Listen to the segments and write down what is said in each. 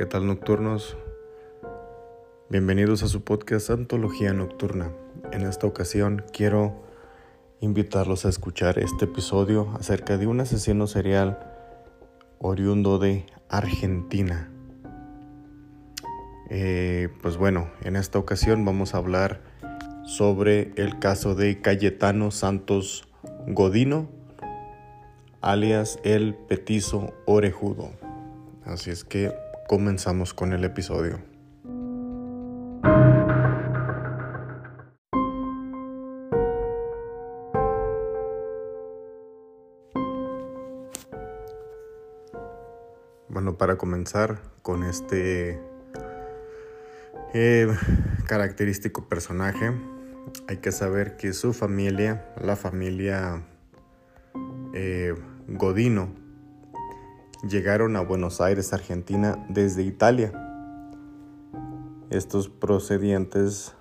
¿qué tal nocturnos? Bienvenidos a su podcast Antología Nocturna. En esta ocasión quiero invitarlos a escuchar este episodio acerca de un asesino serial oriundo de Argentina. Eh, pues bueno, en esta ocasión vamos a hablar sobre el caso de Cayetano Santos Godino, alias el petizo orejudo. Así es que comenzamos con el episodio. Bueno, para comenzar con este eh, característico personaje, hay que saber que su familia, la familia eh, Godino, llegaron a Buenos Aires, Argentina, desde Italia. Estos procedientes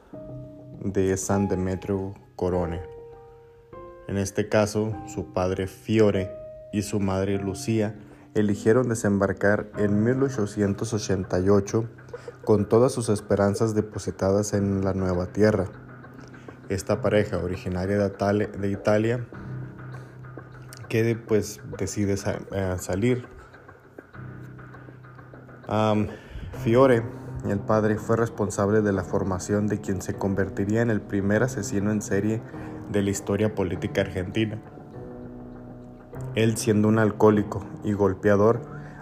de San Demetrio Corone. En este caso, su padre Fiore y su madre Lucía eligieron desembarcar en 1888 con todas sus esperanzas depositadas en la nueva tierra. Esta pareja originaria de Italia que pues decide eh, Fiore, el padre, fue responsable de la formación de quien se convertiría en el primer asesino en serie de la historia política argentina. Él, siendo un alcohólico y golpeador,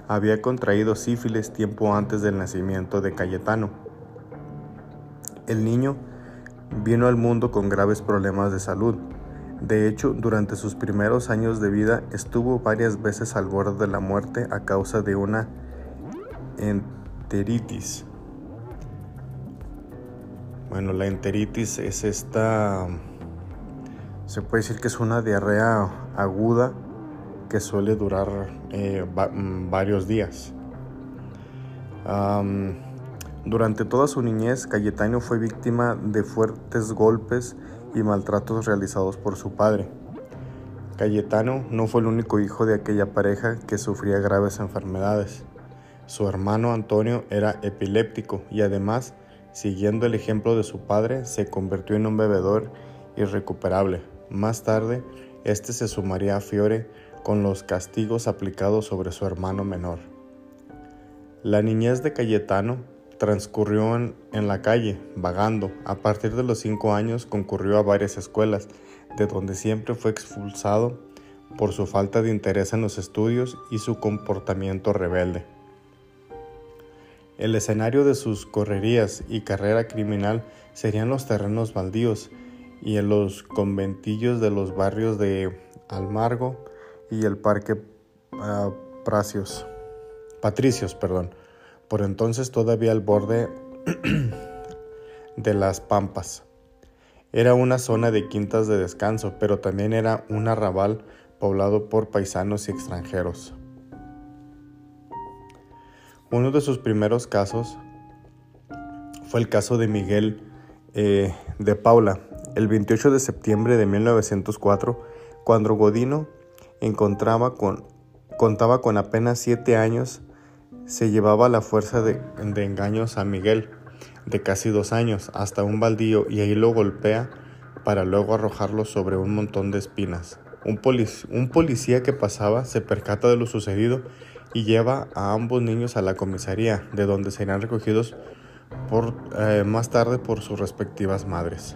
había contraído sífilis tiempo antes del nacimiento de Cayetano. El niño vino al mundo con graves problemas de salud. De hecho, durante sus primeros años de vida estuvo varias veces al borde de la muerte a causa de una enteritis. Bueno, la enteritis es esta, se puede decir que es una diarrea aguda que suele durar eh, mm, varios días. durante toda su niñez, Cayetano fue víctima de fuertes golpes y maltratos realizados por su padre. Cayetano no fue el único hijo de aquella pareja que sufría graves enfermedades. Su hermano Antonio era epiléptico y además, siguiendo el ejemplo de su padre, se convirtió en un bebedor irrecuperable. Más tarde, este se sumaría a Fiore con los castigos aplicados sobre su hermano menor. La niñez de Cayetano transcurrió en, en, la calle, vagando. A partir de los cinco años concurrió a varias escuelas, de donde siempre fue expulsado por su falta de interés en los estudios y su comportamiento rebelde. El escenario de sus correrías y carrera criminal serían los terrenos baldíos y en los conventillos de los barrios de Almargo y el Parque uh, Patricios, perdón, por entonces todavía al borde de las Pampas. Era una zona de quintas de descanso, pero también era un arrabal poblado por paisanos y extranjeros. Uno de sus primeros casos fue el caso de Miguel eh, de Paula, el 28 de septiembre de 1904, cuando Godino encontraba con, contaba con apenas siete años, se llevaba la fuerza de, engaños a Miguel, de casi dos años, hasta un baldío y ahí lo golpea para luego arrojarlo sobre un montón de espinas. Un policía que pasaba se percata de lo sucedido y lleva a ambos niños a la comisaría, de donde serán recogidos por, eh, más tarde por sus respectivas madres.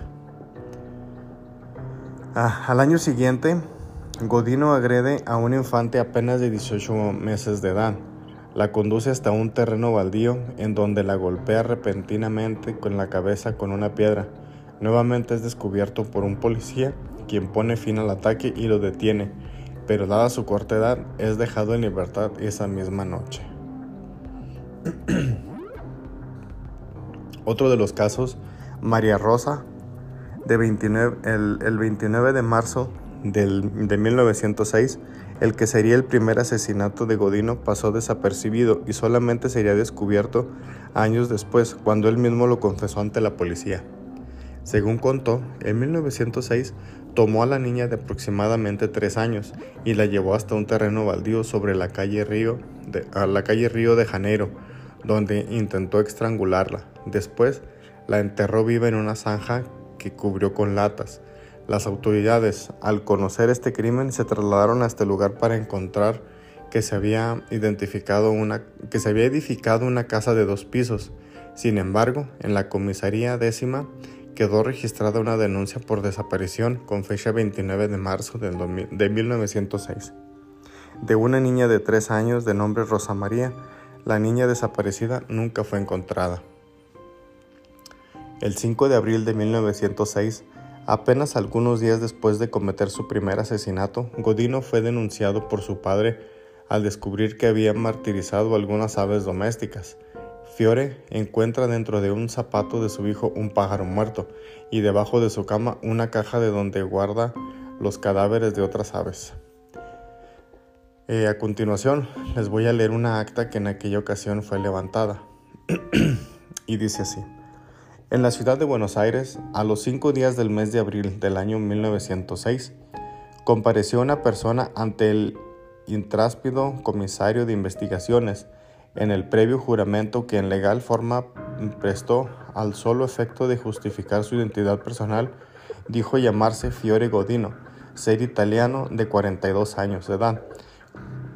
Ah, al año siguiente, Godino agrede a un infante apenas de 18 meses de edad. La conduce hasta un terreno baldío en donde la golpea repentinamente con la cabeza con una piedra. Nuevamente es descubierto por un policía, quien pone fin al ataque y lo detiene pero dada su corta edad es dejado en libertad esa misma noche. Otro de los casos, María Rosa, de 29, el, 29 de marzo de 1906, el que sería el primer asesinato de Godino pasó desapercibido y solamente sería descubierto años después, cuando él mismo lo confesó ante la policía. Según contó, en 1906 tomó a la niña de aproximadamente tres años y la llevó hasta un terreno baldío sobre la calle Río de, a la calle Río de Janeiro, donde intentó estrangularla. Después la enterró viva en una zanja que cubrió con latas. Las autoridades, al conocer este crimen, se trasladaron a este lugar para encontrar que se había identificado una que se había edificado una casa de dos pisos. Sin embargo, en la comisaría décima quedó registrada una denuncia por desaparición con fecha 29 de marzo de 1906 de una niña de tres años de nombre Rosa María. La niña desaparecida nunca fue encontrada. El 5 de abril de 1906, apenas algunos días después de cometer su primer asesinato, Godino fue denunciado por su padre al descubrir que había martirizado algunas aves domésticas. Fiore encuentra dentro de un zapato de su hijo un pájaro muerto y debajo de su cama una caja de donde guarda los cadáveres de otras aves. Eh, a continuación les voy a leer una acta que en aquella ocasión fue levantada y dice así. En la ciudad de Buenos Aires, a los cinco días del mes de abril del año 1906, compareció una persona ante el intráspido comisario de investigaciones en el previo juramento que en legal forma prestó al solo efecto de justificar su identidad personal, dijo llamarse Fiore Godino, ser italiano de 42 años de edad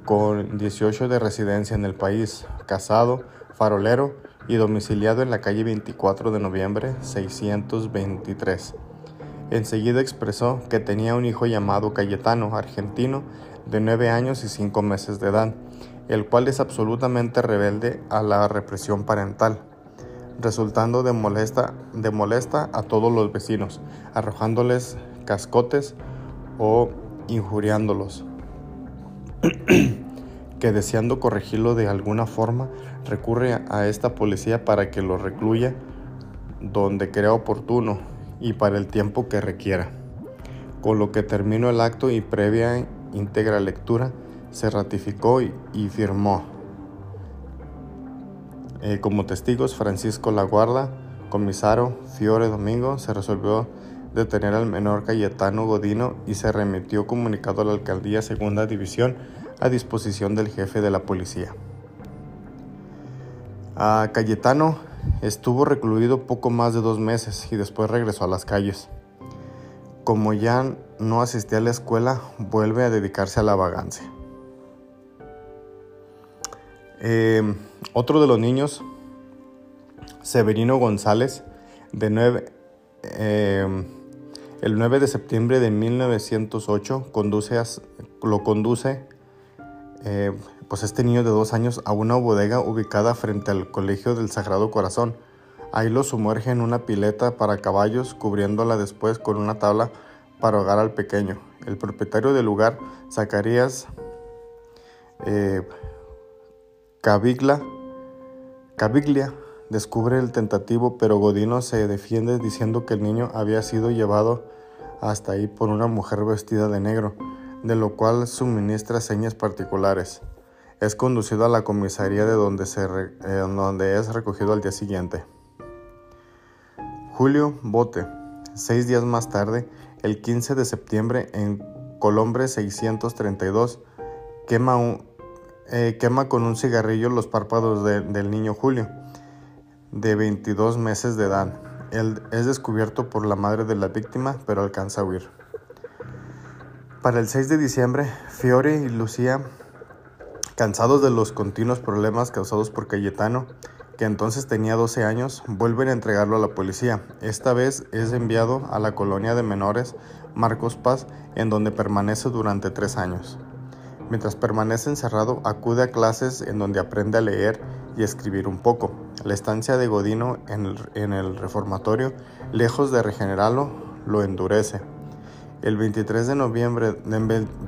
con 18 de residencia en el país, casado, farolero y domiciliado en la calle 24 de noviembre 623. Enseguida expresó que tenía un hijo llamado Cayetano, argentino, de 9 años y 5 meses de edad, el cual es absolutamente rebelde a la represión parental, resultando de molesta, de molesta a todos los vecinos, arrojándoles cascotes o injuriándolos. que deseando corregirlo de alguna forma recurre a esta policía para que lo recluya donde crea oportuno y para el tiempo que requiera. Con lo que terminó el acto y previa íntegra lectura se ratificó y, firmó. Eh, como testigos Francisco Laguarda, comisario Fiore Domingo, se resolvió detener al menor Cayetano Godino y se remitió comunicado a la alcaldía segunda división a disposición del jefe de la policía. A Cayetano estuvo recluido poco más de dos meses y después regresó a las calles. Como ya no asistía a la escuela, vuelve a dedicarse a la vagancia. Eh, otro de los niños, Severino González, de nueve, eh, el 9 de septiembre de 1908 conduce lo conduce eh, pues este niño de dos años a una bodega ubicada frente al Colegio del Sagrado Corazón. Ahí lo sumerge en una pileta para caballos, cubriéndola después con una tabla para ahogar al pequeño. El propietario del lugar, Zacarías eh, Caviglia, descubre el tentativo, pero Godino se defiende diciendo que el niño había sido llevado hasta ahí por una mujer vestida de negro de lo cual suministra señas particulares. Es conducido a la comisaría de donde, eh, donde es recogido al día siguiente. Julio Bote, seis días más tarde, el 15 de septiembre, en Colombre 632, quema, eh, quema con un cigarrillo los párpados del niño Julio, de 22 meses de edad. Él es descubierto por la madre de la víctima, pero alcanza a huir. Para el 6 de diciembre, Fiore y Lucía, cansados de los continuos problemas causados por Cayetano, que entonces tenía 12 años, vuelven a entregarlo a la policía. Esta vez es enviado a la colonia de menores Marcos Paz, en donde permanece durante tres años. Mientras permanece encerrado, acude a clases en donde aprende a leer y escribir un poco. La estancia de Godino en el, reformatorio, lejos de regenerarlo, lo endurece. El 23 de noviembre,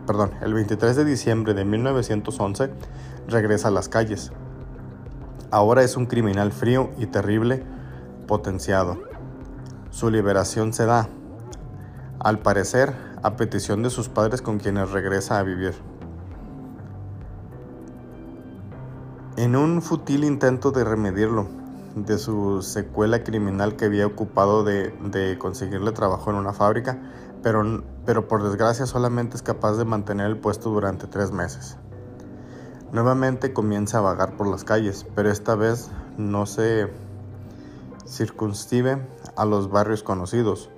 perdón, el 23 de diciembre de 1911 regresa a las calles. Ahora es un criminal frío y terrible, potenciado. Su liberación se da, al parecer, a petición de sus padres con quienes regresa a vivir. En un fútil intento de remediarlo, de su secuela criminal que había ocupado de, de conseguirle trabajo en una fábrica, pero, pero por desgracia solamente es capaz de mantener el puesto durante tres meses. Nuevamente comienza a vagar por las calles, pero esta vez no se circunscribe a los barrios conocidos.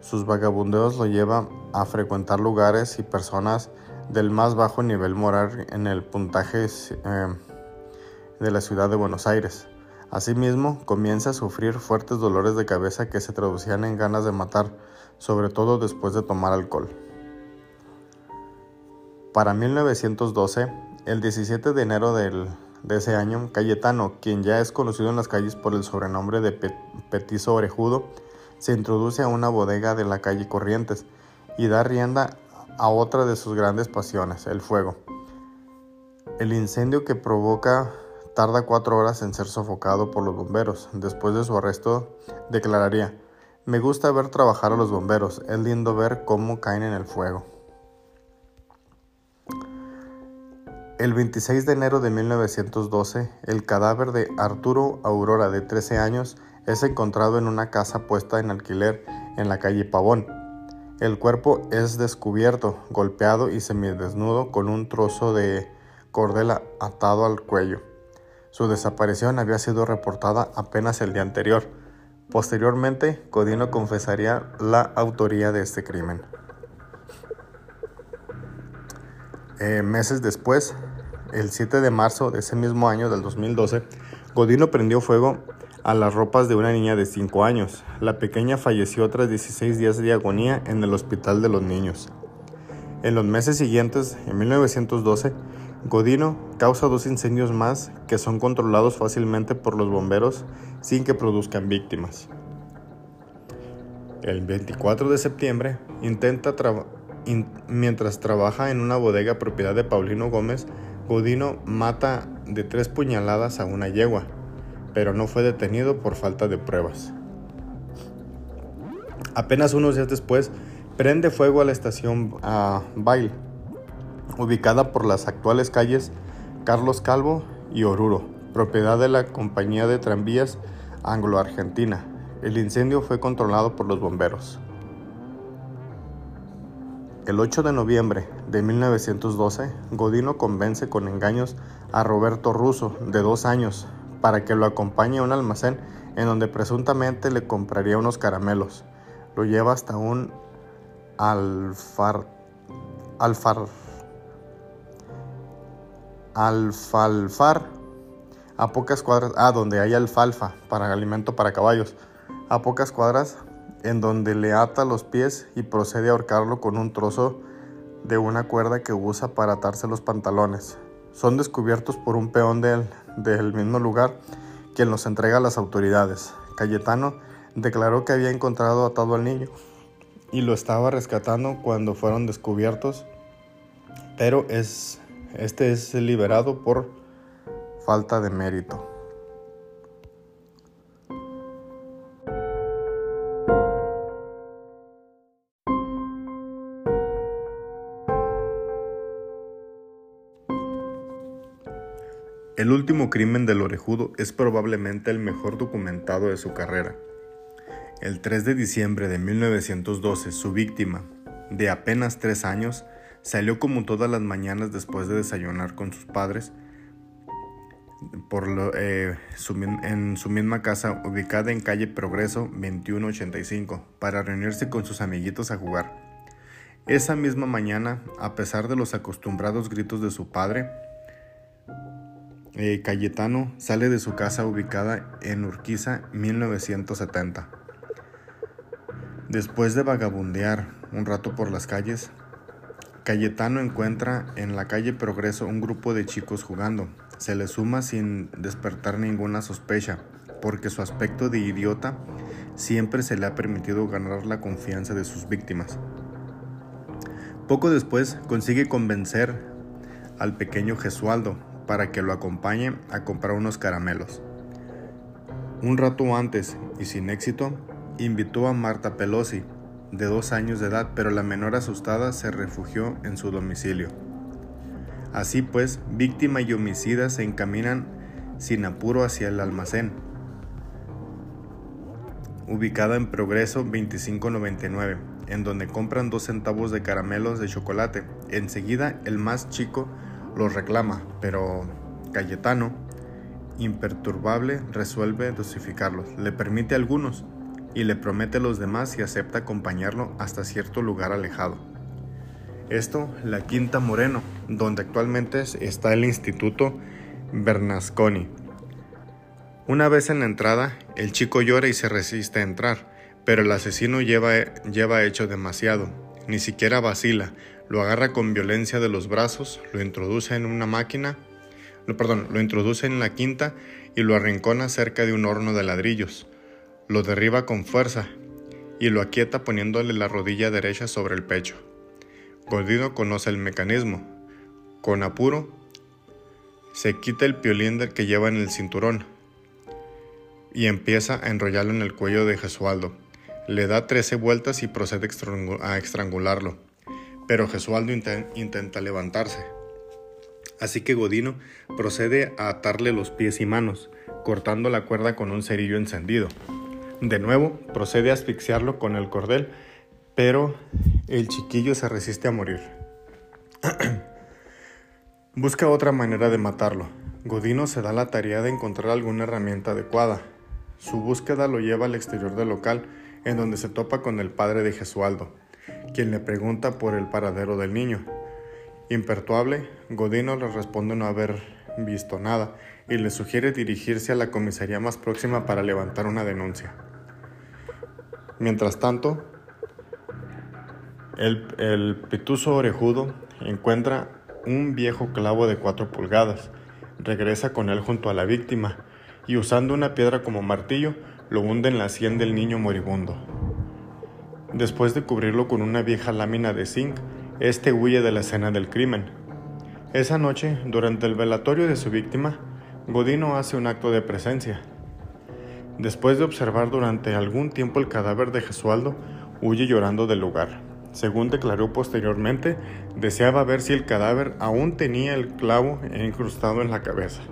Sus vagabundeos lo llevan a frecuentar lugares y personas del más bajo nivel moral en el puntaje eh, de la ciudad de Buenos Aires. Asimismo, comienza a sufrir fuertes dolores de cabeza que se traducían en ganas de matar, sobre todo después de tomar alcohol. Para 1912, el 17 de enero de ese año, Cayetano, quien ya es conocido en las calles por el sobrenombre de Petizo Orejudo, se introduce a una bodega de la calle Corrientes y da rienda a otra de sus grandes pasiones, el fuego. El incendio que provoca tarda cuatro horas en ser sofocado por los bomberos. Después de su arresto, declararía, me gusta ver trabajar a los bomberos, es lindo ver cómo caen en el fuego. El 26 de enero de 1912, el cadáver de Arturo Aurora, de 13 años, es encontrado en una casa puesta en alquiler en la calle Pavón. El cuerpo es descubierto, golpeado y semidesnudo con un trozo de cordela atado al cuello. Su desaparición había sido reportada apenas el día anterior. Posteriormente, Codino confesaría la autoría de este crimen. Eh, meses después, el 7 de marzo de ese mismo año del 2012, Godino prendió fuego a las ropas de una niña de 5 años. La pequeña falleció tras 16 días de agonía en el Hospital de los Niños. En los meses siguientes, en 1912, Godino causa dos incendios más que son controlados fácilmente por los bomberos sin que produzcan víctimas. El 24 de septiembre, intenta mientras trabaja en una bodega propiedad de Paulino Gómez, Godino mata de tres puñaladas a una yegua pero no fue detenido por falta de pruebas. Apenas unos días después, prende fuego a la estación Bail, ubicada por las actuales calles Carlos Calvo y Oruro, propiedad de la compañía de tranvías Anglo-Argentina. El incendio fue controlado por los bomberos. El 8 de noviembre de 1912, Godino convence con engaños a Roberto Russo, de dos años, para que lo acompañe a un almacén en donde presuntamente le compraría unos caramelos. Lo lleva hasta un alfar, alfar, alfalfar a pocas cuadras, ah, donde hay alfalfa para alimento para caballos, a pocas cuadras en donde le ata los pies y procede a ahorcarlo con un trozo de una cuerda que usa para atarse los pantalones. Son descubiertos por un peón del del mismo lugar quien los entrega a las autoridades. Cayetano declaró que había encontrado atado al niño y lo estaba rescatando cuando fueron descubiertos, pero es, este es liberado por falta de mérito. El último crimen del orejudo es probablemente el mejor documentado de su carrera. El 3 de diciembre de 1912, su víctima, de apenas tres años, salió como todas las mañanas después de desayunar con sus padres eh, en su misma casa ubicada en calle Progreso 2185 para reunirse con sus amiguitos a jugar. Esa misma mañana, a pesar de los acostumbrados gritos de su padre, eh, Cayetano sale de su casa ubicada en Urquiza 1970. Después de vagabundear un rato por las calles, Cayetano encuentra en la calle Progreso un grupo de chicos jugando. Se le suma sin despertar ninguna sospecha, porque su aspecto de idiota siempre se le ha permitido ganar la confianza de sus víctimas. Poco después consigue convencer al pequeño Gesualdo, para que lo acompañe a comprar unos caramelos. Un rato antes, y sin éxito, invitó a Marta Pelosi, de dos años de edad, pero la menor asustada se refugió en su domicilio. Así pues, víctima y homicida se encaminan sin apuro hacia el almacén, ubicada en Progreso 2599, en donde compran dos centavos de caramelos de chocolate. Enseguida, el más chico los reclama, pero Cayetano, imperturbable, resuelve dosificarlos, le permite algunos y le promete a los demás y acepta acompañarlo hasta cierto lugar alejado. Esto, la Quinta Moreno, donde actualmente está el Instituto Bernasconi. Una vez en la entrada, el chico llora y se resiste a entrar, pero el asesino lleva, lleva hecho demasiado, ni siquiera vacila, lo agarra con violencia de los brazos, lo introduce en una máquina, perdón, lo introduce en la quinta y lo arrincona cerca de un horno de ladrillos. Lo derriba con fuerza y lo aquieta poniéndole la rodilla derecha sobre el pecho. Godino conoce el mecanismo. Con apuro, se quita el piolín que lleva en el cinturón y empieza a enrollarlo en el cuello de Gesualdo. Le da 13 vueltas y procede a estrangularlo pero Gesualdo intenta levantarse. Así que Godino procede a atarle los pies y manos, cortando la cuerda con un cerillo encendido. De nuevo, procede a asfixiarlo con el cordel, pero el chiquillo se resiste a morir. Busca otra manera de matarlo. Godino se da la tarea de encontrar alguna herramienta adecuada. Su búsqueda lo lleva al exterior del local, en donde se topa con el padre de Gesualdo, quien le pregunta por el paradero del niño. Impertuable, Godino le responde no haber visto nada y le sugiere dirigirse a la comisaría más próxima para levantar una denuncia. Mientras tanto, el, el orejudo encuentra un viejo clavo de cuatro pulgadas, regresa con él junto a la víctima y usando una piedra como martillo lo hunde en la sien del niño moribundo. Después de cubrirlo con una vieja lámina de zinc, este huye de la escena del crimen. Esa noche, durante el velatorio de su víctima, Godino hace un acto de presencia. Después de observar durante algún tiempo el cadáver de Gesualdo, huye llorando del lugar. Según declaró posteriormente, deseaba ver si el cadáver aún tenía el clavo incrustado en la cabeza.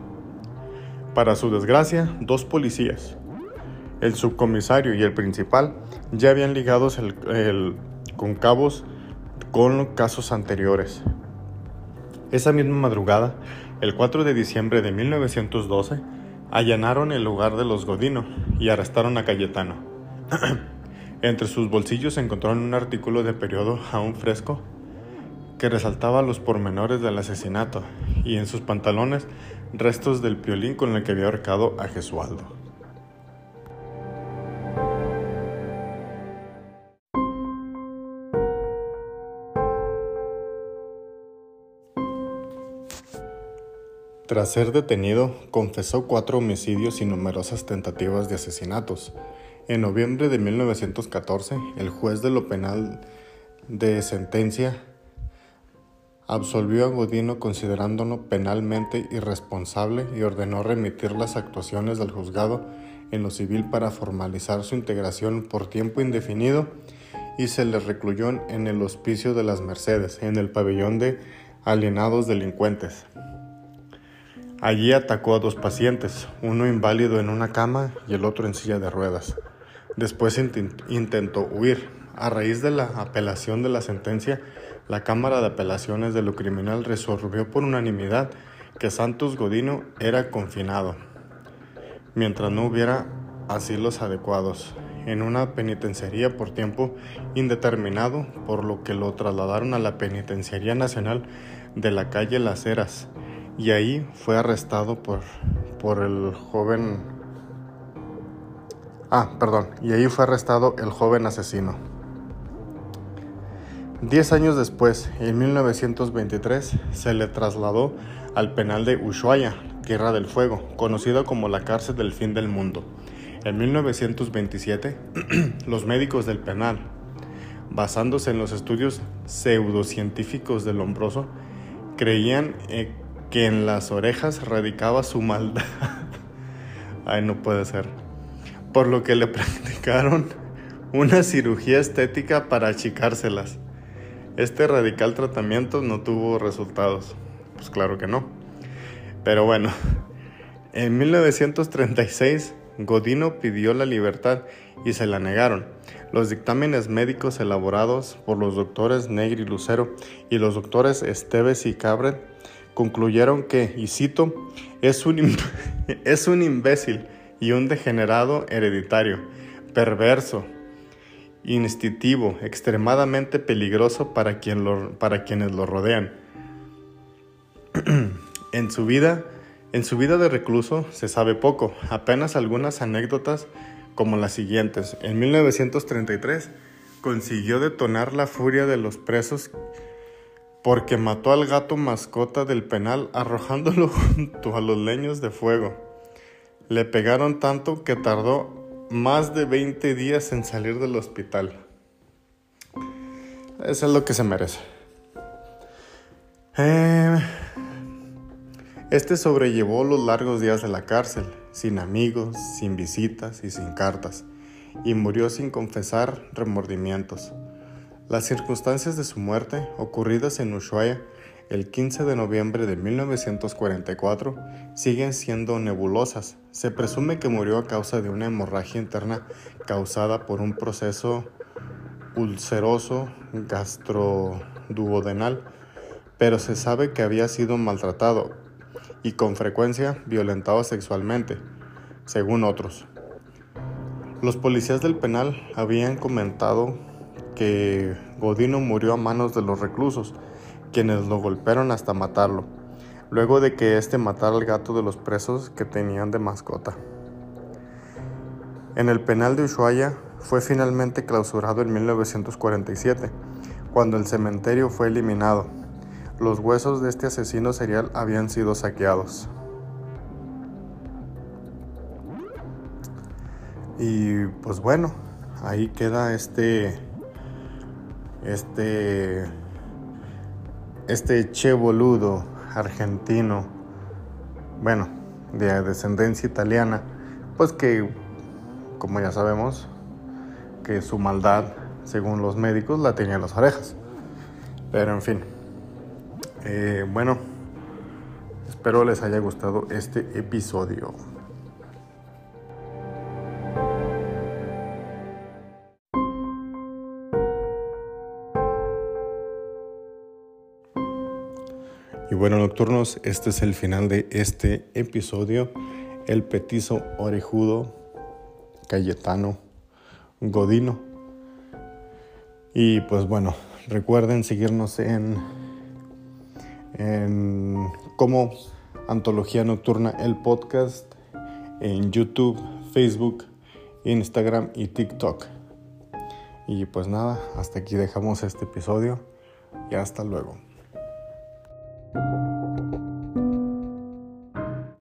Para su desgracia, dos policías, el subcomisario y el principal ya habían ligados con cabos con casos anteriores. Esa misma madrugada, el 4 de diciembre de 1912, allanaron el lugar de los Godino y arrestaron a Cayetano. Entre sus bolsillos encontraron un artículo de periodo aún fresco que resaltaba los pormenores del asesinato y en sus pantalones restos del piolín con el que había ahorcado a Gesualdo. Tras ser detenido, confesó cuatro homicidios y numerosas tentativas de asesinatos. En noviembre de 1914, el juez de lo penal de sentencia absolvió a Godino considerándolo penalmente irresponsable y ordenó remitir las actuaciones del juzgado en lo civil para formalizar su integración por tiempo indefinido y se le recluyó en el hospicio de las Mercedes, en el pabellón de alienados delincuentes. Allí atacó a dos pacientes, uno inválido en una cama y el otro en silla de ruedas. Después intentó huir. A raíz de la apelación de la sentencia, la Cámara de Apelaciones de lo Criminal resolvió por unanimidad que Santos Godino era confinado, mientras no hubiera asilos adecuados, en una penitenciaría por tiempo indeterminado, por lo que lo trasladaron a la Penitenciaría Nacional de la calle Las Heras, y ahí fue arrestado por, por el joven... Ah, perdón, y ahí fue arrestado el joven asesino. Diez años después, en 1923, se le trasladó al penal de Ushuaia, Tierra del Fuego, conocido como la cárcel del fin del mundo. En 1927, los médicos del penal, basándose en los estudios pseudocientíficos del Lombroso, creían eh, que en las orejas radicaba su maldad. Ay, no puede ser. Por lo que le practicaron una cirugía estética para achicárselas. Este radical tratamiento no tuvo resultados. Pues claro que no. Pero bueno, en 1936 Godino pidió la libertad y se la negaron. Los dictámenes médicos elaborados por los doctores Negri Lucero y los doctores Esteves y Cabret concluyeron que, y cito, es un, es un imbécil y un degenerado hereditario, perverso, instintivo, extremadamente peligroso para, quien para quienes lo rodean. en su vida, en su vida de recluso se sabe poco, apenas algunas anécdotas como las siguientes. En 1933 consiguió detonar la furia de los presos porque mató al gato mascota del penal arrojándolo junto a los leños de fuego. Le pegaron tanto que tardó más de 20 días en salir del hospital. Eso es lo que se merece. Eh, este sobrellevó los largos días de la cárcel, sin amigos, sin visitas y sin cartas, y murió sin confesar remordimientos. Las circunstancias de su muerte, ocurridas en Ushuaia el 15 de noviembre de 1944, siguen siendo nebulosas. Se presume que murió a causa de una hemorragia interna causada por un proceso ulceroso gastroduodenal, pero se sabe que había sido maltratado y con frecuencia violentado sexualmente, según otros. Los policías del penal habían comentado que Godino murió a manos de los reclusos, quienes lo golpearon hasta matarlo, luego de que éste matara al gato de los presos que tenían de mascota. En el penal de Ushuaia fue finalmente clausurado en 1947, cuando el cementerio fue eliminado. Los huesos de este asesino serial habían sido saqueados. Y pues bueno, ahí queda este este, este che boludo argentino, bueno, de descendencia italiana, pues que, como ya sabemos, que su maldad, según los médicos, la tenía en las orejas. Pero en fin, eh, bueno, espero les haya gustado este episodio. Y bueno, nocturnos, este es el final de este episodio. El petizo orejudo, Cayetano, Godino. Y pues bueno, recuerden seguirnos en, en como Antología Nocturna, el podcast, en YouTube, Facebook, Instagram y TikTok. Y pues nada, hasta aquí dejamos este episodio y hasta luego.